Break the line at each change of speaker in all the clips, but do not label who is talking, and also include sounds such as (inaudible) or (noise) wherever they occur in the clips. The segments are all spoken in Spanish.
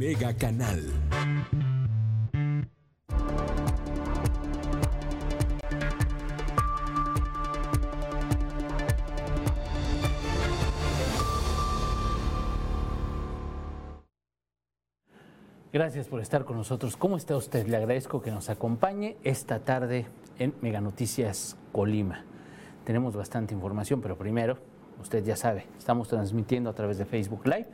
Mega Canal.
Gracias por estar con nosotros. ¿Cómo está usted? Le agradezco que nos acompañe esta tarde en Mega Noticias Colima. Tenemos bastante información, pero primero, usted ya sabe, estamos transmitiendo a través de Facebook Live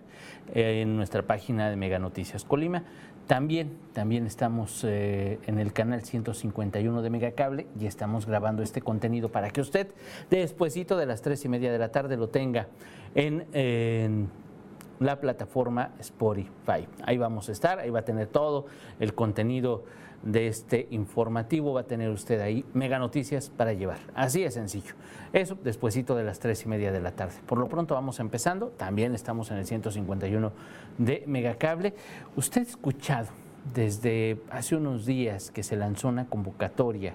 eh, en nuestra página de Mega Noticias Colima. También, también estamos eh, en el canal 151 de Megacable y estamos grabando este contenido para que usted, despuesito de las tres y media de la tarde, lo tenga en, en la plataforma Spotify. Ahí vamos a estar, ahí va a tener todo el contenido de este informativo, va a tener usted ahí mega noticias para llevar. Así de sencillo. Eso despuesito de las tres y media de la tarde. Por lo pronto vamos empezando, también estamos en el 151 de Megacable. Usted ha escuchado desde hace unos días que se lanzó una convocatoria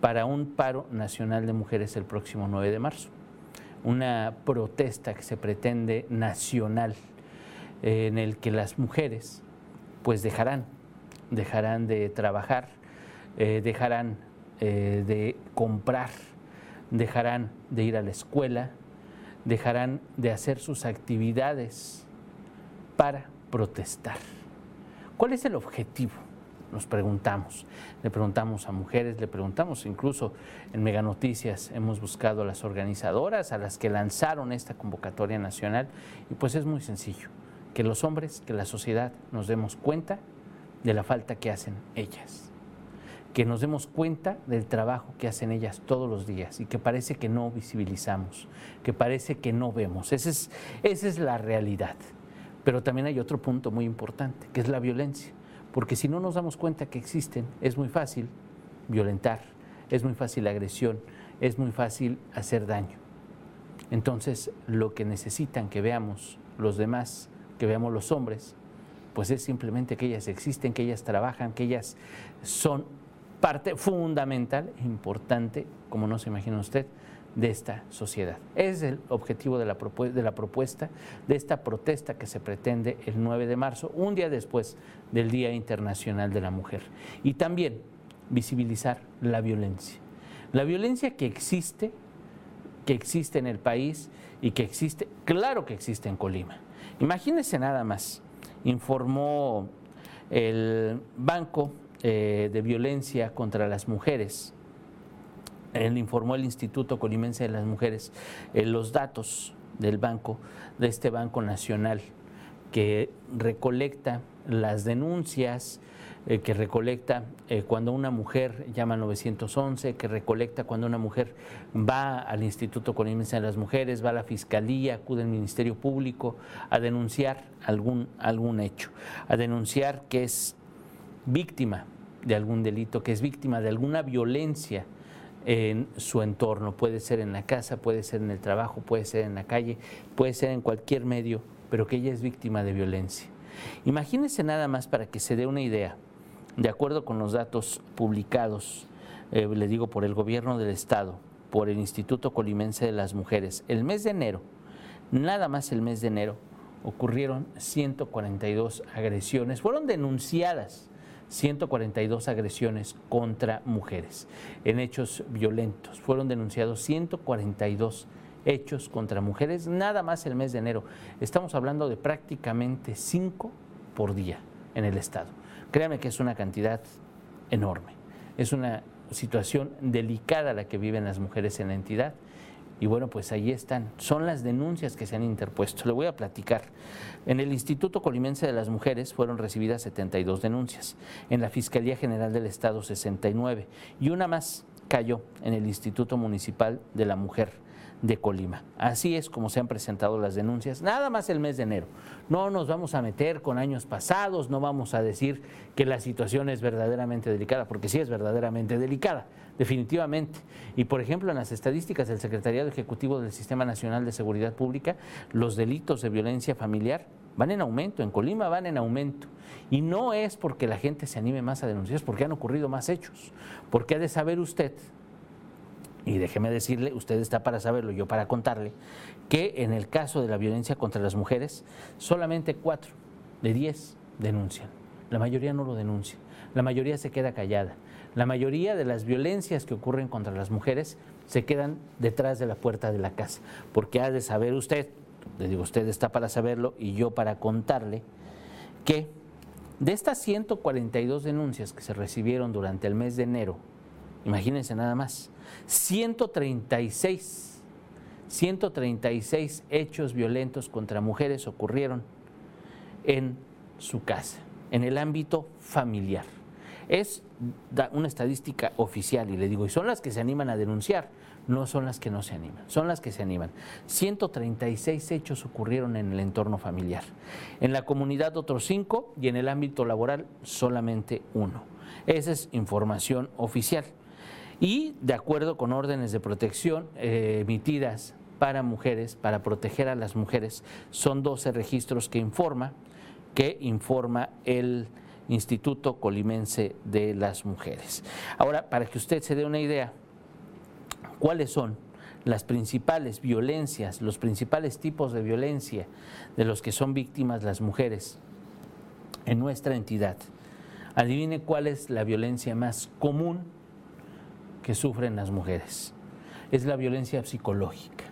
para un paro nacional de mujeres el próximo 9 de marzo. Una protesta que se pretende nacional en el que las mujeres pues dejarán, dejarán de trabajar, eh, dejarán eh, de comprar, dejarán de ir a la escuela, dejarán de hacer sus actividades para protestar. ¿Cuál es el objetivo? Nos preguntamos. Le preguntamos a mujeres, le preguntamos incluso en Mega Noticias, hemos buscado a las organizadoras, a las que lanzaron esta convocatoria nacional, y pues es muy sencillo que los hombres, que la sociedad nos demos cuenta de la falta que hacen ellas, que nos demos cuenta del trabajo que hacen ellas todos los días y que parece que no visibilizamos, que parece que no vemos. Esa es, esa es la realidad. Pero también hay otro punto muy importante, que es la violencia, porque si no nos damos cuenta que existen, es muy fácil violentar, es muy fácil agresión, es muy fácil hacer daño. Entonces, lo que necesitan que veamos los demás que veamos los hombres, pues es simplemente que ellas existen, que ellas trabajan, que ellas son parte fundamental, importante, como no se imagina usted, de esta sociedad. Es el objetivo de la, de la propuesta, de esta protesta que se pretende el 9 de marzo, un día después del Día Internacional de la Mujer. Y también visibilizar la violencia. La violencia que existe, que existe en el país y que existe, claro que existe en Colima Imagínense nada más, informó el Banco eh, de Violencia contra las Mujeres, él informó el Instituto Colimense de las Mujeres eh, los datos del banco, de este Banco Nacional, que recolecta las denuncias, eh, que recolecta eh, cuando una mujer llama al 911, que recolecta cuando una mujer va al Instituto Colimense de las Mujeres, va a la Fiscalía, acude al Ministerio Público a denunciar algún, algún hecho, a denunciar que es víctima de algún delito, que es víctima de alguna violencia en su entorno. Puede ser en la casa, puede ser en el trabajo, puede ser en la calle, puede ser en cualquier medio, pero que ella es víctima de violencia. Imagínense nada más para que se dé una idea de acuerdo con los datos publicados, eh, digo, por el gobierno del estado, por el Instituto Colimense de las Mujeres, el mes de enero, nada más el mes de enero, ocurrieron 142 agresiones, fueron denunciadas 142 agresiones contra mujeres en hechos violentos, fueron denunciados 142 hechos contra mujeres, nada más el mes de enero. Estamos hablando de prácticamente 5 por día en el estado. Créame que es una cantidad enorme. Es una situación delicada la que viven las mujeres en la entidad. Y bueno, pues ahí están. Son las denuncias que se han interpuesto. Le voy a platicar. En el Instituto Colimense de las Mujeres fueron recibidas 72 denuncias. En la Fiscalía General del Estado 69. Y una más cayó en el Instituto Municipal de la Mujer de Colima. Así es como se han presentado las denuncias, nada más el mes de enero. No nos vamos a meter con años pasados, no vamos a decir que la situación es verdaderamente delicada, porque sí es verdaderamente delicada, definitivamente. Y por ejemplo, en las estadísticas del Secretariado Ejecutivo del Sistema Nacional de Seguridad Pública, los delitos de violencia familiar van en aumento, en Colima van en aumento. Y no es porque la gente se anime más a denunciar, es porque han ocurrido más hechos. Porque ha de saber usted y déjeme decirle, usted está para saberlo, yo para contarle, que en el caso de la violencia contra las mujeres, solamente cuatro de diez denuncian, la mayoría no lo denuncia, la mayoría se queda callada. La mayoría de las violencias que ocurren contra las mujeres se quedan detrás de la puerta de la casa, porque ha de saber usted, le digo, usted está para saberlo y yo para contarle, que de estas 142 denuncias que se recibieron durante el mes de enero, imagínense nada más, 136, 136 hechos violentos contra mujeres ocurrieron en su casa, en el ámbito familiar. Es una estadística oficial y le digo, y son las que se animan a denunciar, no son las que no se animan, son las que se animan. 136 hechos ocurrieron en el entorno familiar. En la comunidad otros cinco y en el ámbito laboral solamente uno. Esa es información oficial. Y de acuerdo con órdenes de protección eh, emitidas para mujeres, para proteger a las mujeres, son 12 registros que informa, que informa el Instituto Colimense de las Mujeres. Ahora, para que usted se dé una idea, ¿cuáles son las principales violencias, los principales tipos de violencia de los que son víctimas las mujeres en nuestra entidad? Adivine cuál es la violencia más común que sufren las mujeres. Es la violencia psicológica.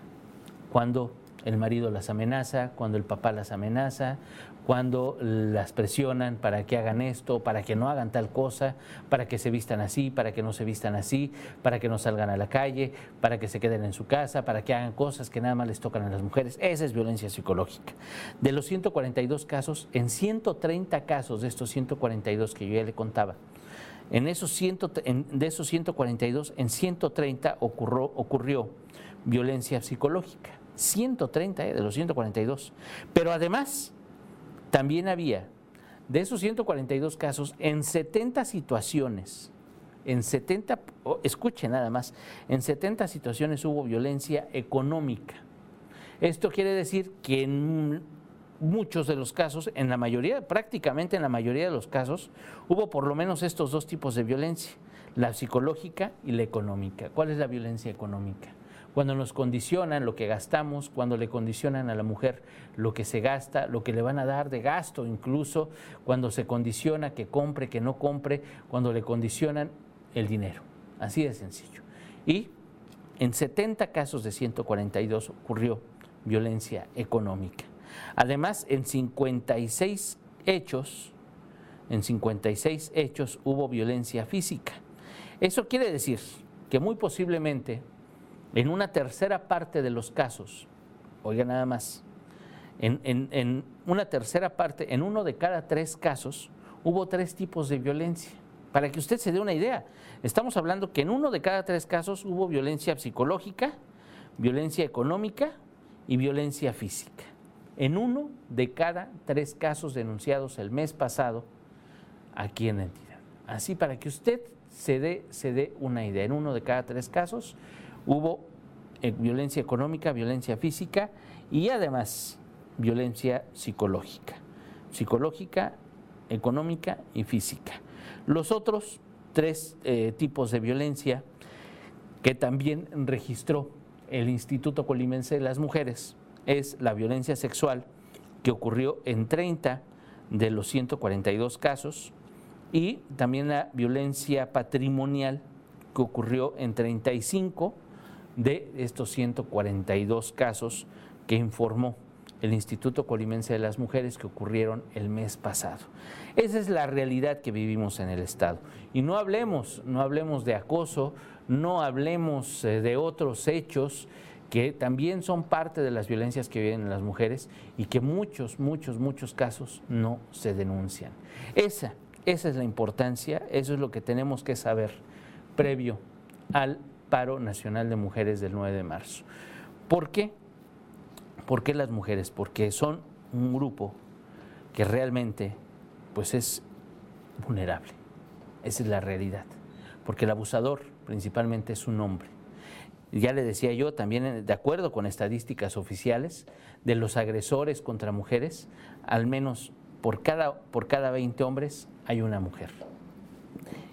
Cuando el marido las amenaza, cuando el papá las amenaza, cuando las presionan para que hagan esto, para que no hagan tal cosa, para que se vistan así, para que no se vistan así, para que no salgan a la calle, para que se queden en su casa, para que hagan cosas que nada más les tocan a las mujeres. Esa es violencia psicológica. De los 142 casos, en 130 casos de estos 142 que yo ya le contaba, en esos de esos 142, en 130 ocurrió, ocurrió violencia psicológica. 130 eh, de los 142. Pero además, también había, de esos 142 casos, en 70 situaciones, en 70, escuche nada más, en 70 situaciones hubo violencia económica. Esto quiere decir que en muchos de los casos, en la mayoría, prácticamente en la mayoría de los casos, hubo por lo menos estos dos tipos de violencia, la psicológica y la económica. ¿Cuál es la violencia económica? cuando nos condicionan lo que gastamos, cuando le condicionan a la mujer lo que se gasta, lo que le van a dar de gasto incluso, cuando se condiciona que compre, que no compre, cuando le condicionan el dinero. Así de sencillo. Y en 70 casos de 142 ocurrió violencia económica. Además, en 56 hechos, en 56 hechos hubo violencia física. Eso quiere decir que muy posiblemente en una tercera parte de los casos, oiga nada más, en, una tercera parte, en uno de cada tres casos, hubo tres tipos de violencia. Para que usted se dé una idea, estamos hablando que en uno de cada tres casos hubo violencia psicológica, violencia económica y violencia física. En uno de cada tres casos denunciados el mes pasado aquí en la entidad. Así para que usted se dé, se dé una idea. En uno de cada tres casos hubo eh, violencia económica, violencia física y además violencia psicológica. Psicológica, económica y física. Los otros tres eh, tipos de violencia que también registró el Instituto Colimense de las Mujeres es la violencia sexual que ocurrió en 30 de los 142 casos y también la violencia patrimonial que ocurrió en 35 de estos 142 casos que informó el Instituto Colimense de las Mujeres que ocurrieron el mes pasado. Esa es la realidad que vivimos en el Estado. Y no hablemos, no hablemos de acoso, no hablemos eh, de otros hechos que también son parte de las violencias que viven las mujeres y que muchos, muchos, muchos casos no se denuncian. Esa, esa es la importancia, eso es lo que tenemos que saber previo al paro nacional de mujeres del 9 de marzo. ¿Por qué? ¿Por qué las mujeres? Porque son un grupo que realmente pues es vulnerable. Esa es la realidad. Porque el abusador principalmente es un hombre. Ya le decía yo, también de acuerdo con estadísticas oficiales, de los agresores contra mujeres, al menos por cada, por cada 20 hombres hay una mujer.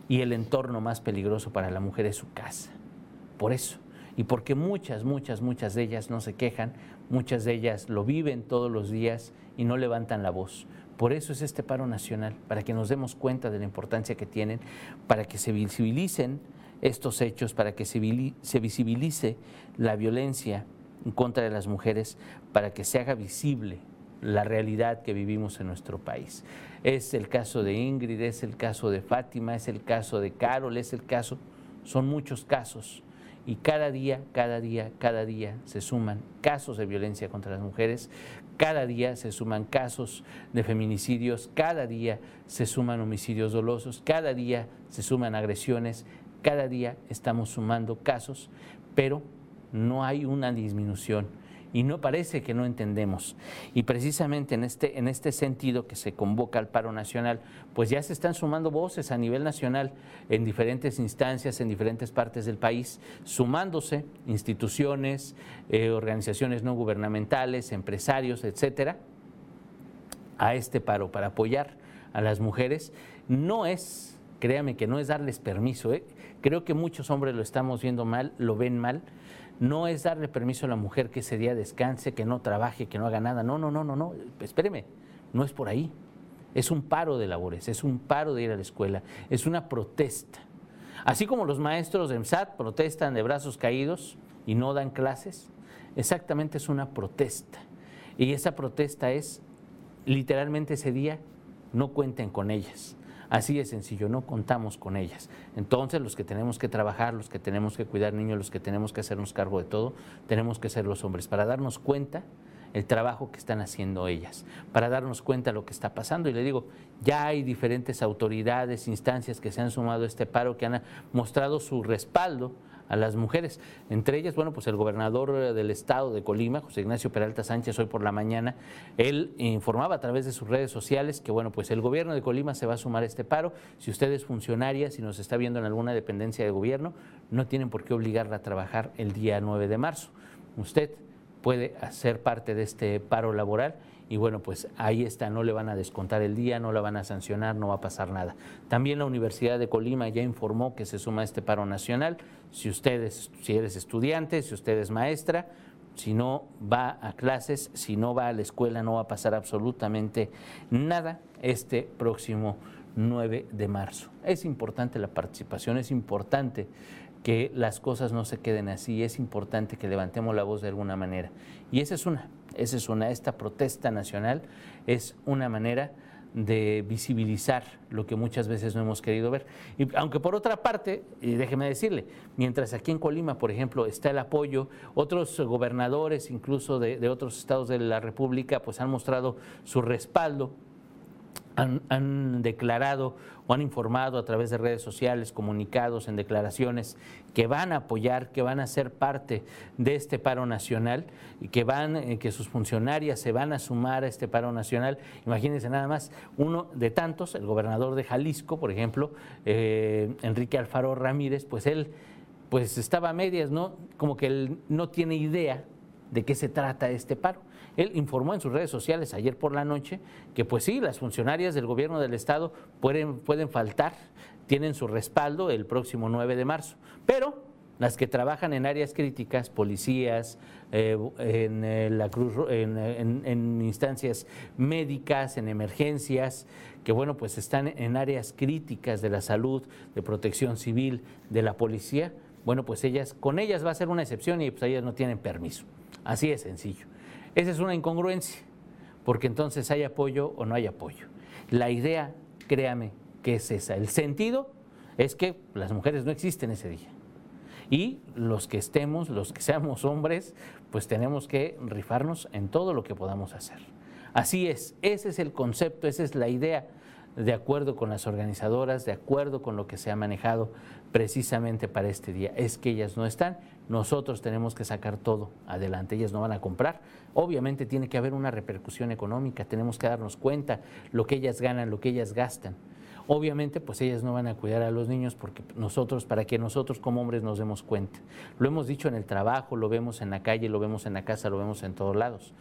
Y el entorno más peligroso para la mujer es su casa por eso. Y porque muchas, muchas, muchas de ellas no se quejan, muchas de ellas lo viven todos los días y no levantan la voz. Por eso es este paro nacional, para que nos demos cuenta de la importancia que tienen, para que se visibilicen estos hechos, para que se visibilice la violencia en contra de las mujeres, para que se haga visible la realidad que vivimos en nuestro país. Es el caso de Ingrid, es el caso de Fátima, es el caso de Carol, es el caso, son muchos casos. Y cada día, cada día, cada día se suman casos de violencia contra las mujeres, cada día se suman casos de feminicidios, cada día se suman homicidios dolosos, cada día se suman agresiones, cada día estamos sumando casos, pero no hay una disminución y no parece que no entendemos. Y precisamente en este, en este sentido que se convoca al paro nacional, pues ya se están sumando voces a nivel nacional en diferentes instancias, en diferentes partes del país, sumándose instituciones, eh, organizaciones no gubernamentales, empresarios, etcétera, a este paro para apoyar a las mujeres. No es, créame que no es darles permiso, ¿eh? Creo que muchos hombres lo estamos viendo mal, lo ven mal no es darle permiso a la mujer que ese día descanse, que no trabaje, que no haga nada. No, no, no, no, no. Espéreme, no es por ahí. Es un paro de labores, es un paro de ir a la escuela, es una protesta. Así como los maestros de MSAT protestan de brazos caídos y no dan clases, exactamente es una protesta. Y esa protesta es, literalmente ese día, no cuenten con ellas. Así de sencillo, no contamos con ellas. Entonces los que tenemos que trabajar, los que tenemos que cuidar niños, los que tenemos que hacernos cargo de todo, tenemos que ser los hombres para darnos cuenta el trabajo que están haciendo ellas, para darnos cuenta de lo que está pasando. Y le digo, ya hay diferentes autoridades, instancias que se han sumado a este paro, que han mostrado su respaldo a las mujeres. Entre ellas, bueno, pues el gobernador del estado de Colima, José Ignacio Peralta Sánchez, hoy por la mañana, él informaba a través de sus redes sociales que, bueno, pues el gobierno de Colima se va a sumar a este paro. Si usted es funcionaria, si nos está viendo en alguna dependencia de gobierno, no tienen por qué obligarla a trabajar el día 9 de marzo. Usted puede hacer parte de este paro laboral y bueno, pues ahí está, no le van a descontar el día, no la van a sancionar, no va a pasar nada. También la Universidad de Colima ya informó que se suma a este paro nacional. Si ustedes, si eres estudiante, si usted es maestra, si no va a clases, si no va a la escuela, no va a pasar absolutamente nada este próximo 9 de marzo. Es importante la participación, es importante que las cosas no se queden así, es importante que levantemos la voz de alguna manera. Y esa es una, esa es una, esta protesta nacional es una manera de visibilizar lo que muchas veces no hemos querido ver. Y aunque por otra parte, y déjeme decirle, mientras aquí en Colima, por ejemplo, está el apoyo, otros gobernadores, incluso de, de otros estados de la República, pues han mostrado su respaldo han, declarado o han informado a través de redes sociales, comunicados, en declaraciones, que van a apoyar, que van a ser parte de este paro nacional y que van, eh, que sus funcionarias se van a sumar a este paro nacional. Imagínense nada más, uno de tantos, el gobernador de Jalisco, por ejemplo, eh, Enrique Alfaro Ramírez, pues él pues estaba a medias, ¿no? Como que él no tiene idea de qué se trata este paro. Él informó en sus redes sociales ayer por la noche que pues sí, las funcionarias del gobierno del estado pueden, pueden faltar, tienen su respaldo el próximo 9 de marzo, pero las que trabajan en áreas críticas, policías, eh, en, eh, la cruz, en, instancias médicas, en emergencias, que bueno, pues están en áreas críticas de la salud, de protección civil, de la policía, bueno, pues ellas, con ellas va a ser una excepción y pues ellas no tienen permiso. Así de sencillo. Esa es una incongruencia, porque entonces hay apoyo o no hay apoyo. La idea, créame, que es esa. El sentido es que las mujeres no existen ese día. Y los que estemos, los que seamos hombres, pues tenemos que rifarnos en todo lo que podamos hacer. Así es, ese es el concepto, esa es la idea de acuerdo con las organizadoras, de acuerdo con lo que se ha manejado precisamente para este día. Es que ellas no están, nosotros tenemos que sacar todo adelante, ellas no van a comprar. Obviamente tiene que haber una repercusión económica, tenemos que darnos cuenta lo que ellas ganan, lo que ellas gastan. Obviamente, pues ellas no van a cuidar a los niños porque nosotros, para que nosotros como hombres nos demos cuenta. Lo hemos dicho en el trabajo, lo vemos en la calle, lo vemos en la casa, lo vemos en todos lados.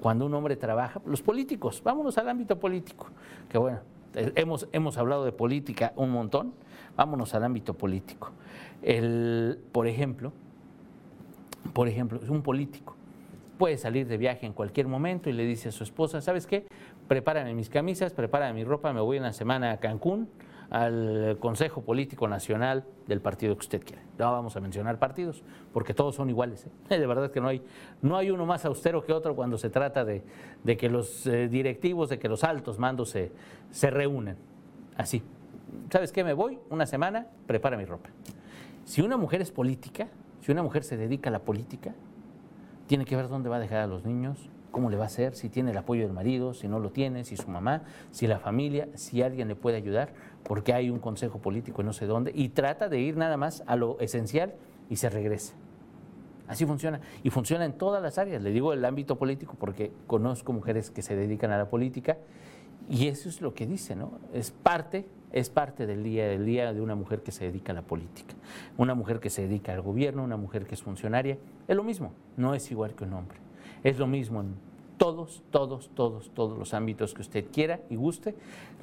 Cuando un hombre trabaja, los políticos, vámonos al ámbito político, que bueno, hemos, hemos hablado de política un montón, vámonos al ámbito político. El, por ejemplo, por ejemplo, un político puede salir de viaje en cualquier momento y le dice a su esposa, ¿sabes qué? prepárame mis camisas, prepárame mi ropa, me voy una semana a Cancún al Consejo Político Nacional del partido que usted quiere. No vamos a mencionar partidos, porque todos son iguales. ¿eh? (laughs) De verdad que no hay, no hay uno más austero que otro cuando se trata de, que los eh, directivos, de que los altos mandos se, se reúnen. Así. ¿Sabes qué? Me voy una semana, prepara mi ropa. Si una mujer es política, si una mujer se dedica a la política, tiene que ver dónde va a dejar a los niños, cómo le va a hacer, si tiene el apoyo del marido, si no lo tiene, si su mamá, si la familia, si alguien le puede ayudar, porque hay un consejo político en no sé dónde, y trata de ir nada más a lo esencial y se regresa. Así funciona. Y funciona en todas las áreas. Le digo el ámbito político porque conozco mujeres que se dedican a la política y eso es lo que dice, ¿no? Es parte, es parte del día, del día de una mujer que se dedica a la política. Una mujer que se dedica al gobierno, una mujer que es funcionaria. Es lo mismo, no es igual que un hombre. Es lo mismo en todos, todos, todos, todos los ámbitos que usted quiera y guste.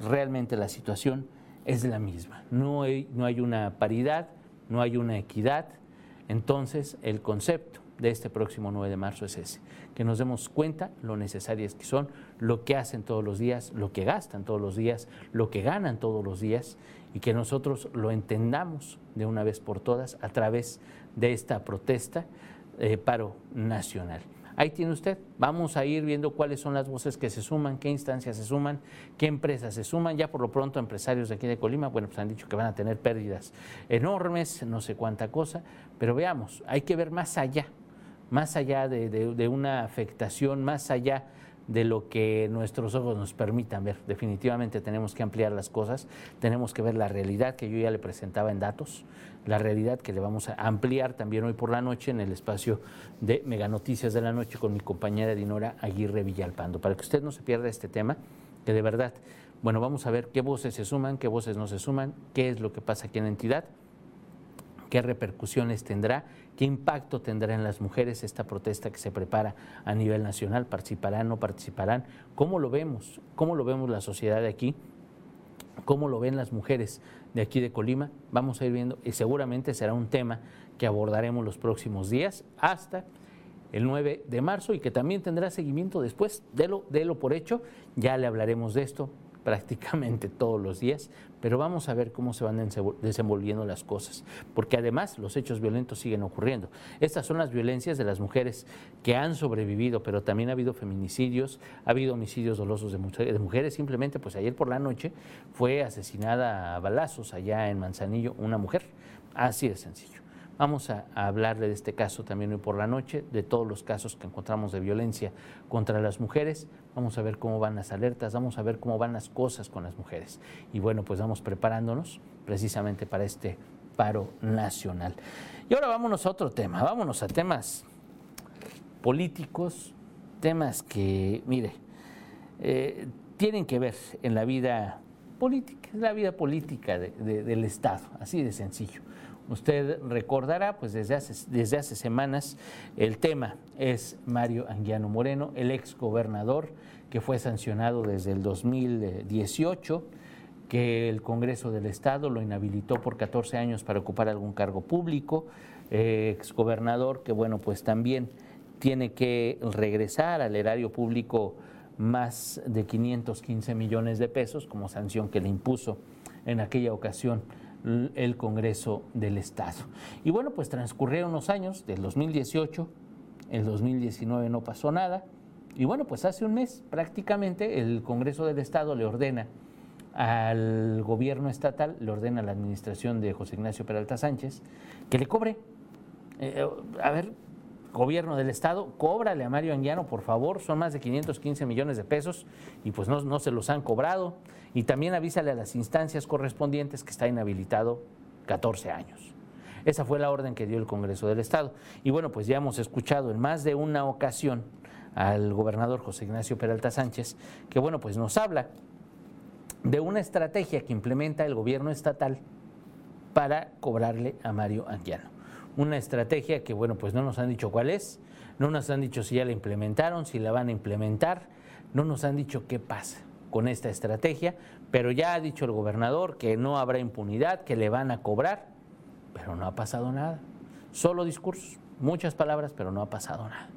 Realmente la situación es la misma. No hay, no hay una paridad, no hay una equidad. Entonces, el concepto de este próximo 9 de marzo es ese, que nos demos cuenta lo necesarias que son, lo que hacen todos los días, lo que gastan todos los días, lo que ganan todos los días y que nosotros lo entendamos de una vez por todas a través de esta protesta eh, paro nacional. Ahí tiene usted. Vamos a ir viendo cuáles son las voces que se suman, qué instancias se suman, qué empresas se suman. Ya por lo pronto empresarios de aquí de Colima, bueno, pues han dicho que van a tener pérdidas enormes, no sé cuánta cosa, pero veamos, hay que ver más allá, más allá de, de una afectación, más allá de lo que nuestros ojos nos permitan ver. Definitivamente tenemos que ampliar las cosas, tenemos que ver la realidad que yo ya le presentaba en datos, la realidad que le vamos a ampliar también hoy por la noche en el espacio de Mega Noticias de la Noche con mi compañera Dinora Aguirre Villalpando, para que usted no se pierda este tema, que de verdad, bueno, vamos a ver qué voces se suman, qué voces no se suman, qué es lo que pasa aquí en la entidad qué repercusiones tendrá, qué impacto tendrá en las mujeres esta protesta que se prepara a nivel nacional, participarán, no participarán, cómo lo vemos, cómo lo vemos la sociedad de aquí, cómo lo ven las mujeres de aquí de Colima, vamos a ir viendo y seguramente será un tema que abordaremos los próximos días hasta el 9 de marzo y que también tendrá seguimiento después, de lo, de lo por hecho, ya le hablaremos de esto, prácticamente (laughs) todos los días, pero vamos a ver cómo se van desenvolviendo las cosas, porque además los hechos violentos siguen ocurriendo. Estas son las violencias de las mujeres que han sobrevivido, pero también ha habido feminicidios, ha habido homicidios dolosos de, mujeres. Simplemente, pues ayer por la noche fue asesinada a balazos allá en Manzanillo una mujer, así de sencillo. Vamos a, hablarle de este caso también hoy por la noche, de todos los casos que encontramos de violencia contra las mujeres. Vamos a ver cómo van las alertas, vamos a ver cómo van las cosas con las mujeres. Y bueno, pues vamos preparándonos precisamente para este paro nacional. Y ahora vámonos a otro tema, vámonos a temas políticos, temas que, mire, eh, tienen que ver en la vida política, la vida política del Estado, así de sencillo. Usted recordará, pues desde hace, desde hace semanas, el tema es Mario Anguiano Moreno, el ex gobernador que fue sancionado desde el 2018, que el Congreso del Estado lo inhabilitó por 14 años para ocupar algún cargo público, eh, ex gobernador que, bueno, pues también tiene que regresar al erario público más de 515 millones de pesos como sanción que le impuso en aquella ocasión el Congreso del Estado. Y bueno, pues transcurrieron los años, del 2018, el 2019 no pasó nada, y bueno, pues hace un mes prácticamente el Congreso del Estado le ordena al gobierno estatal, le ordena a la administración de José Ignacio Peralta Sánchez que le cobre. Eh, a ver, gobierno del Estado, cóbrale a Mario Anguiano, por favor, son más de 515 millones de pesos y pues no, no se los han cobrado. Y también avísale a las instancias correspondientes que está inhabilitado 14 años. Esa fue la orden que dio el Congreso del Estado. Y bueno, pues ya hemos escuchado en más de una ocasión al gobernador José Ignacio Peralta Sánchez, que bueno, pues nos habla de una estrategia que implementa el gobierno estatal para cobrarle a Mario Anguiano una estrategia que, bueno, pues no nos han dicho cuál es, no nos han dicho si ya la implementaron, si la van a implementar, no nos han dicho qué pasa con esta estrategia, pero ya ha dicho el gobernador que no habrá impunidad, que le van a cobrar, pero no ha pasado nada. Solo discursos, muchas palabras, pero no ha pasado nada.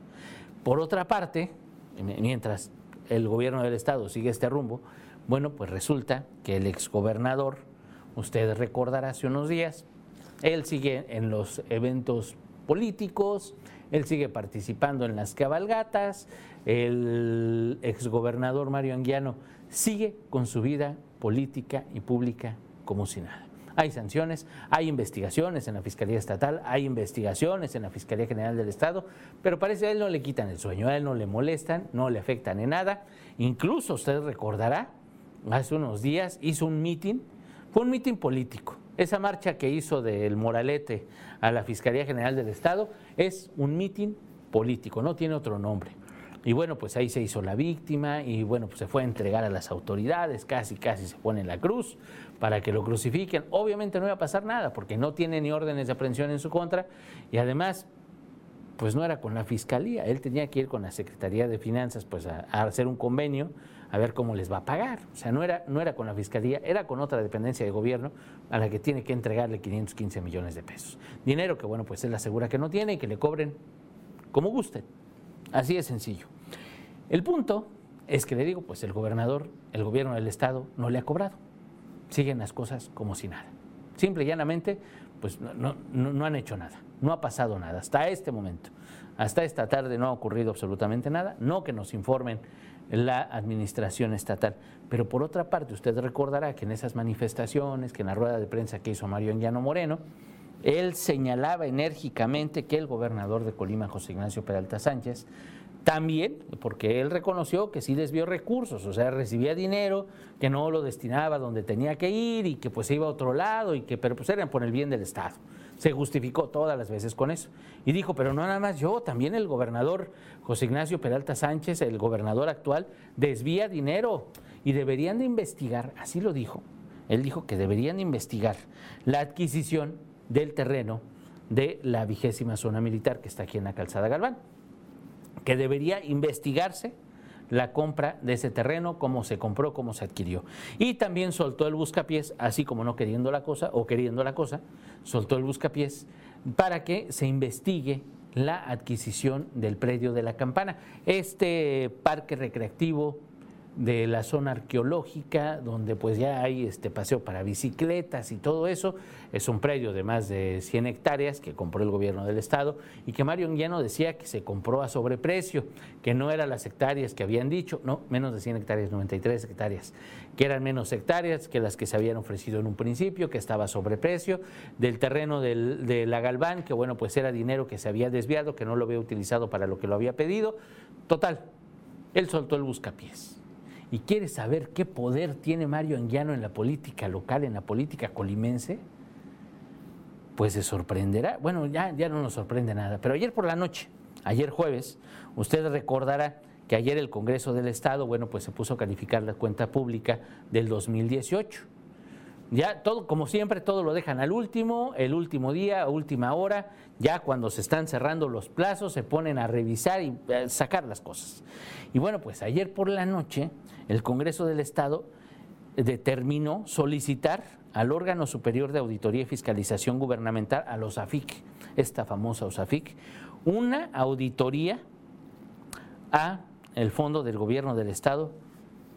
Por otra parte, mientras el gobierno del estado sigue este rumbo, bueno, pues resulta que el exgobernador, usted recordará hace unos días, él sigue en los eventos políticos, él sigue participando en las cabalgatas, el exgobernador Mario Anguiano sigue con su vida política y pública como si nada. Hay sanciones, hay investigaciones en la Fiscalía Estatal, hay investigaciones en la Fiscalía General del Estado, pero parece que a él no le quitan el sueño, a él no le molestan, no le afectan en nada. Incluso usted recordará, hace unos días hizo un mitin, fue un mitin político. Esa marcha que hizo del Moralete a la Fiscalía General del Estado es un mitin político, no tiene otro nombre. Y bueno, pues ahí se hizo la víctima y bueno, pues se fue a entregar a las autoridades, casi, casi se pone en la cruz para que lo crucifiquen. Obviamente no iba a pasar nada porque no tiene ni órdenes de aprehensión en su contra y además, pues no era con la fiscalía, él tenía que ir con la Secretaría de Finanzas pues a, hacer un convenio a ver cómo les va a pagar. O sea, no era, no era con la fiscalía, era con otra dependencia de gobierno a la que tiene que entregarle 515 millones de pesos. Dinero que, bueno, pues él asegura que no tiene y que le cobren como gusten. Así de sencillo. El punto es que le digo, pues el gobernador, el gobierno del estado no le ha cobrado. Siguen las cosas como si nada. Simple y llanamente, pues no, no, han hecho nada, no ha pasado nada hasta este momento. Hasta esta tarde no ha ocurrido absolutamente nada, no que nos informen la administración estatal. Pero por otra parte, usted recordará que en esas manifestaciones, que en la rueda de prensa que hizo Mario Llano Moreno, él señalaba enérgicamente que el gobernador de Colima, José Ignacio Peralta Sánchez, también, porque él reconoció que sí desvió recursos, o sea, recibía dinero, que no lo destinaba donde tenía que ir y que pues iba a otro lado y que, pero pues eran por el bien del Estado. Se justificó todas las veces con eso. Y dijo, pero no nada más yo, también el gobernador José Ignacio Peralta Sánchez, el gobernador actual, desvía dinero y deberían de investigar, así lo dijo. Él dijo que deberían de investigar la adquisición del terreno de la vigésima zona militar que está aquí en la calzada Galván que debería investigarse la compra de ese terreno, cómo se compró, cómo se adquirió. Y también soltó el buscapiés, así como no queriendo la cosa o queriendo la cosa, soltó el buscapiés para que se investigue la adquisición del predio de la campana. Este parque recreativo de la zona arqueológica, donde pues ya hay este paseo para bicicletas y todo eso. Es un predio de más de 100 hectáreas que compró el gobierno del estado y que Mario Anguiano decía que se compró a sobreprecio, que no eran las hectáreas que habían dicho, no, menos de 100 hectáreas, 93 hectáreas, que eran menos hectáreas que las que se habían ofrecido en un principio, que estaba a sobreprecio, del terreno de la Galván, que bueno, pues era dinero que se había desviado, que no lo había utilizado para lo que lo había pedido. Total, él soltó el buscapiés y quiere saber qué poder tiene Mario Anguiano en la política local, en la política colimense, pues se sorprenderá. Bueno, ya, ya no nos sorprende nada, pero ayer por la noche, ayer jueves, usted recordará que ayer el Congreso del Estado, bueno, pues se puso a calificar la cuenta pública del 2018. Ya todo, como siempre, todo lo dejan al último, el último día, última hora, ya cuando se están cerrando los plazos, se ponen a revisar y eh, sacar las cosas. Y bueno, pues ayer por la noche, el Congreso del Estado determinó solicitar al órgano superior de auditoría y fiscalización gubernamental, a los AFIC, esta famosa OSAFIC, una auditoría a el fondo del gobierno del Estado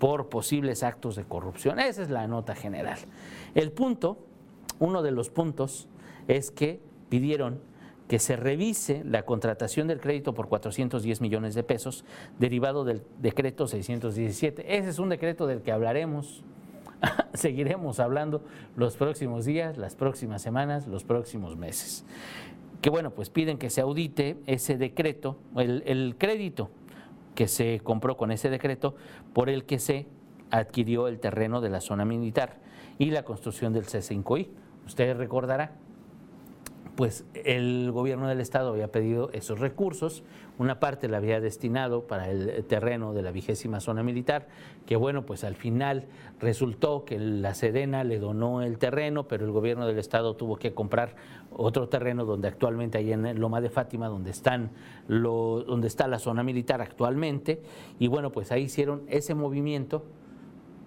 por posibles actos de corrupción. Esa es la nota general. El punto, uno de los puntos, es que pidieron que se revise la contratación del crédito por 410 millones de pesos derivado del decreto 617. Ese es un decreto del que hablaremos, (laughs) seguiremos hablando los próximos días, las próximas semanas, los próximos meses. Que bueno, pues piden que se audite ese decreto, el, crédito que se compró con ese decreto por el que se adquirió el terreno de la zona militar y la construcción del C5I. Usted recordará, pues el gobierno del estado había pedido esos recursos, una parte la había destinado para el terreno de la vigésima zona militar, que bueno, pues al final resultó que la Sedena le donó el terreno, pero el gobierno del estado tuvo que comprar otro terreno donde actualmente hay en Loma de Fátima, donde están donde está la zona militar actualmente, y bueno, pues ahí hicieron ese movimiento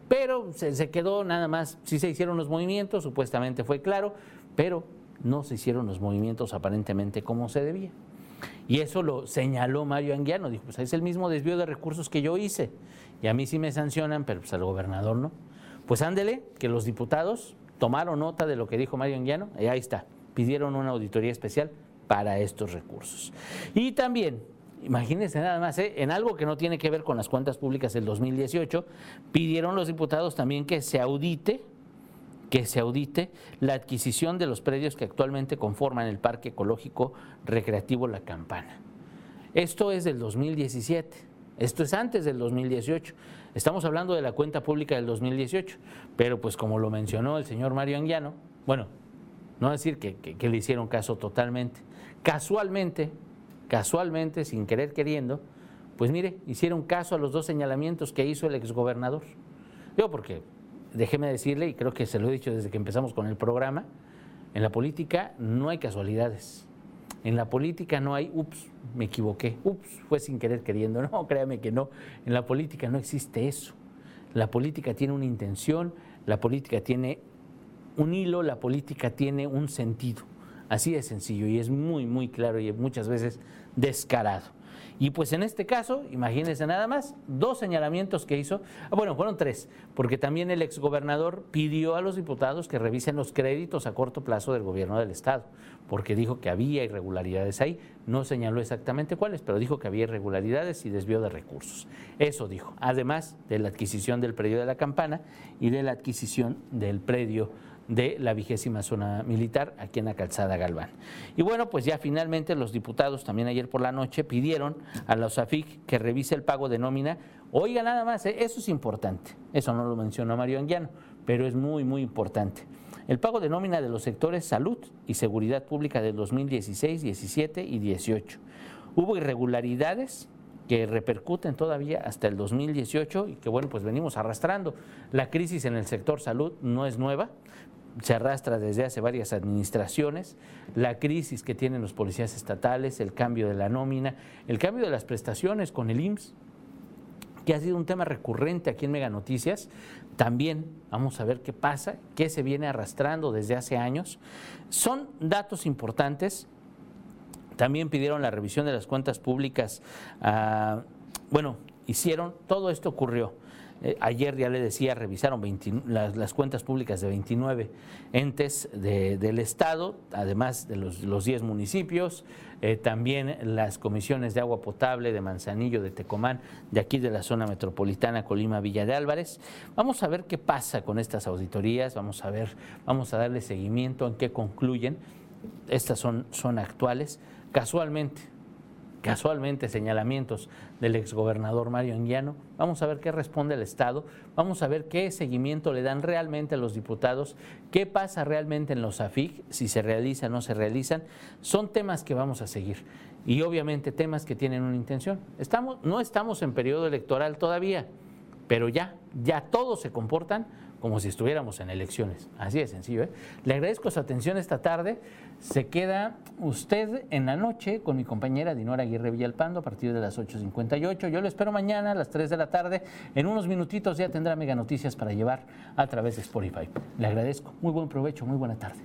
pero se, se, quedó nada más, sí se hicieron los movimientos, supuestamente fue claro, pero no se hicieron los movimientos aparentemente como se debía. Y eso lo señaló Mario Anguiano, dijo, pues es el mismo desvío de recursos que yo hice. y a mí sí me sancionan, pero pues al gobernador no. Pues ándele, que los diputados tomaron nota de lo que dijo Mario Anguiano, y ahí está, pidieron una auditoría especial para estos recursos. Y también, imagínense nada más, ¿eh? en algo que no tiene que ver con las cuentas públicas del 2018, pidieron los diputados también que se audite que se audite la adquisición de los predios que actualmente conforman el Parque Ecológico Recreativo La Campana. Esto es del 2017, esto es antes del 2018. Estamos hablando de la cuenta pública del 2018, pero pues como lo mencionó el señor Mario Anguiano, bueno, no decir que, que le hicieron caso totalmente, casualmente, casualmente, sin querer queriendo, pues mire, hicieron caso a los dos señalamientos que hizo el exgobernador. Yo porque déjeme decirle, y creo que se lo he dicho desde que empezamos con el programa, en la política no hay casualidades. En la política no hay, ups, me equivoqué, ups, fue sin querer queriendo. (laughs) No, créame que no. En la política no existe eso. La política tiene una intención, la política tiene un hilo, la política tiene un sentido. Así de sencillo y es muy, muy claro y muchas veces descarado. Y pues en este caso, imagínense nada más, dos señalamientos que hizo, ah, bueno, fueron tres, porque también el exgobernador pidió a los diputados que revisen los créditos a corto plazo del gobierno del Estado, porque dijo que había irregularidades ahí, no señaló exactamente cuáles, pero dijo que había irregularidades y desvío de recursos. Eso dijo, además de la adquisición del predio de la campana y de la adquisición del predio de la vigésima zona militar aquí en la calzada Galván. Y bueno, pues ya finalmente los diputados también ayer por la noche pidieron a la OSAFIC que revise el pago de nómina. Oiga, nada más, ¿eh? eso es importante. Eso no lo mencionó Mario Anguiano, pero es muy, muy importante. El pago de nómina de los sectores salud y seguridad pública del 2016, 17 y 18. Hubo irregularidades que repercuten todavía hasta el 2018 y que bueno, pues venimos arrastrando. La crisis en el sector salud no es nueva, se arrastra desde hace varias administraciones, la crisis que tienen los policías estatales, el cambio de la nómina, el cambio de las prestaciones con el IMSS, que ha sido un tema recurrente aquí en Mega Noticias. También vamos a ver qué pasa, qué se viene arrastrando desde hace años. Son datos importantes. También pidieron la revisión de las cuentas públicas. Ah, bueno, hicieron, todo esto ocurrió eh, ayer ya le decía, revisaron las, cuentas públicas de 29 entes del Estado, además de los, 10 municipios, eh, también las comisiones de agua potable de Manzanillo, de Tecomán, de aquí de la zona metropolitana Colima, Villa de Álvarez. Vamos a ver qué pasa con estas auditorías, vamos a ver, vamos a darle seguimiento en qué concluyen. Estas son, son actuales. Casualmente, casualmente señalamientos del exgobernador Mario Anguiano. Vamos a ver qué responde el Estado, vamos a ver qué seguimiento le dan realmente a los diputados, qué pasa realmente en los AFIC, si se realizan o no se realizan. Son temas que vamos a seguir y obviamente temas que tienen una intención. Estamos, no estamos en periodo electoral todavía, pero ya, ya todos se comportan como si estuviéramos en elecciones. Así de sencillo. ¿eh? Le agradezco su atención esta tarde. Se queda usted en la noche con mi compañera Dinora Aguirre Villalpando a partir de las 8.58. Yo lo espero mañana a las 3 de la tarde. En unos minutitos ya tendrá mega noticias para llevar a través de Spotify. Le agradezco. Muy buen provecho, muy buena tarde.